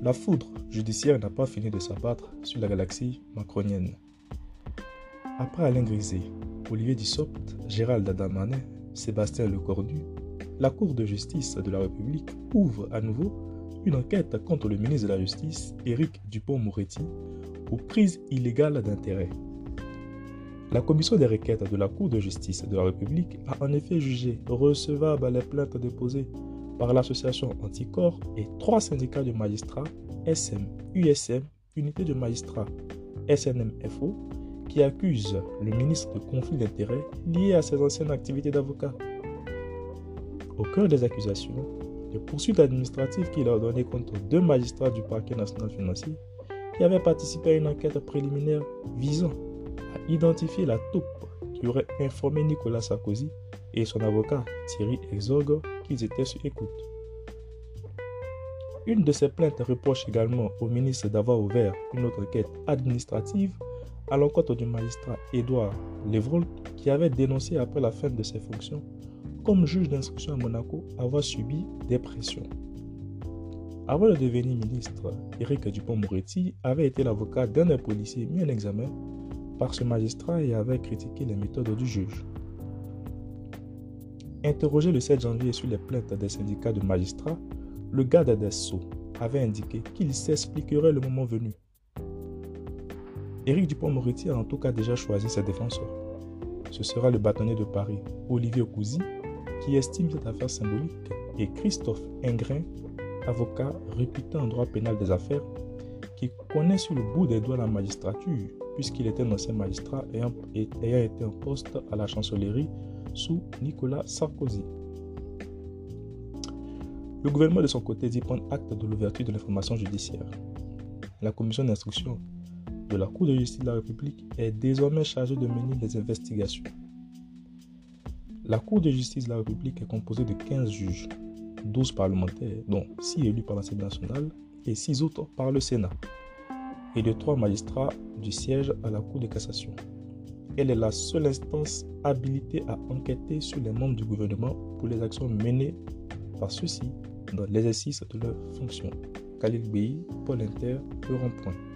La foudre judiciaire n'a pas fini de s'abattre sur la galaxie macronienne. Après Alain Griset, Olivier Dussopt, Gérald Adamanet, Sébastien Lecornu, la Cour de justice de la République ouvre à nouveau une enquête contre le ministre de la Justice, Éric Dupont-Moretti, pour prise illégale d'intérêt. La commission des requêtes de la Cour de justice de la République a en effet jugé recevable les plaintes déposées par l'association Anticorps et trois syndicats de magistrats, SM, USM, Unité de magistrats, SNMFO, qui accusent le ministre de conflit d'intérêts lié à ses anciennes activités d'avocat. Au cœur des accusations, les poursuites administratives qu'il a ordonnées contre deux magistrats du parquet national financier qui avaient participé à une enquête préliminaire visant à identifier la taupe qui aurait informé Nicolas Sarkozy et son avocat Thierry Exorgue qu'ils étaient sur écoute. Une de ces plaintes reproche également au ministre d'avoir ouvert une autre enquête administrative à l'encontre du magistrat Édouard Levrault qui avait dénoncé après la fin de ses fonctions comme juge d'instruction à Monaco avoir subi des pressions. Avant de devenir ministre, Éric Dupont-Moretti avait été l'avocat d'un des policiers mis en examen par ce magistrat et avait critiqué les méthodes du juge. Interrogé le 7 janvier sur les plaintes des syndicats de magistrats, le garde des Sceaux avait indiqué qu'il s'expliquerait le moment venu. Éric Dupont-Moretti a en tout cas déjà choisi ses défenseurs. Ce sera le bâtonnier de Paris, Olivier Cousy, qui estime cette affaire symbolique, et Christophe Ingrin, avocat réputé en droit pénal des affaires, qui connaît sur le bout des doigts la magistrature, puisqu'il était un ancien magistrat ayant, été en poste à la chancellerie sous Nicolas Sarkozy. Le gouvernement de son côté dit prendre acte de l'ouverture de l'information judiciaire. La commission d'instruction de la Cour de justice de la République est désormais chargée de mener des investigations. La Cour de justice de la République est composée de 15 juges, 12 parlementaires, dont 6 élus par l'Assemblée nationale et 6 autres par le Sénat, et de 3 magistrats du siège à la Cour de cassation. Elle est la seule instance habilitée à enquêter sur les membres du gouvernement pour les actions menées par ceux-ci dans l'exercice de leurs fonctions. Khalil Bey, Paul Inter, Le Rond-Point.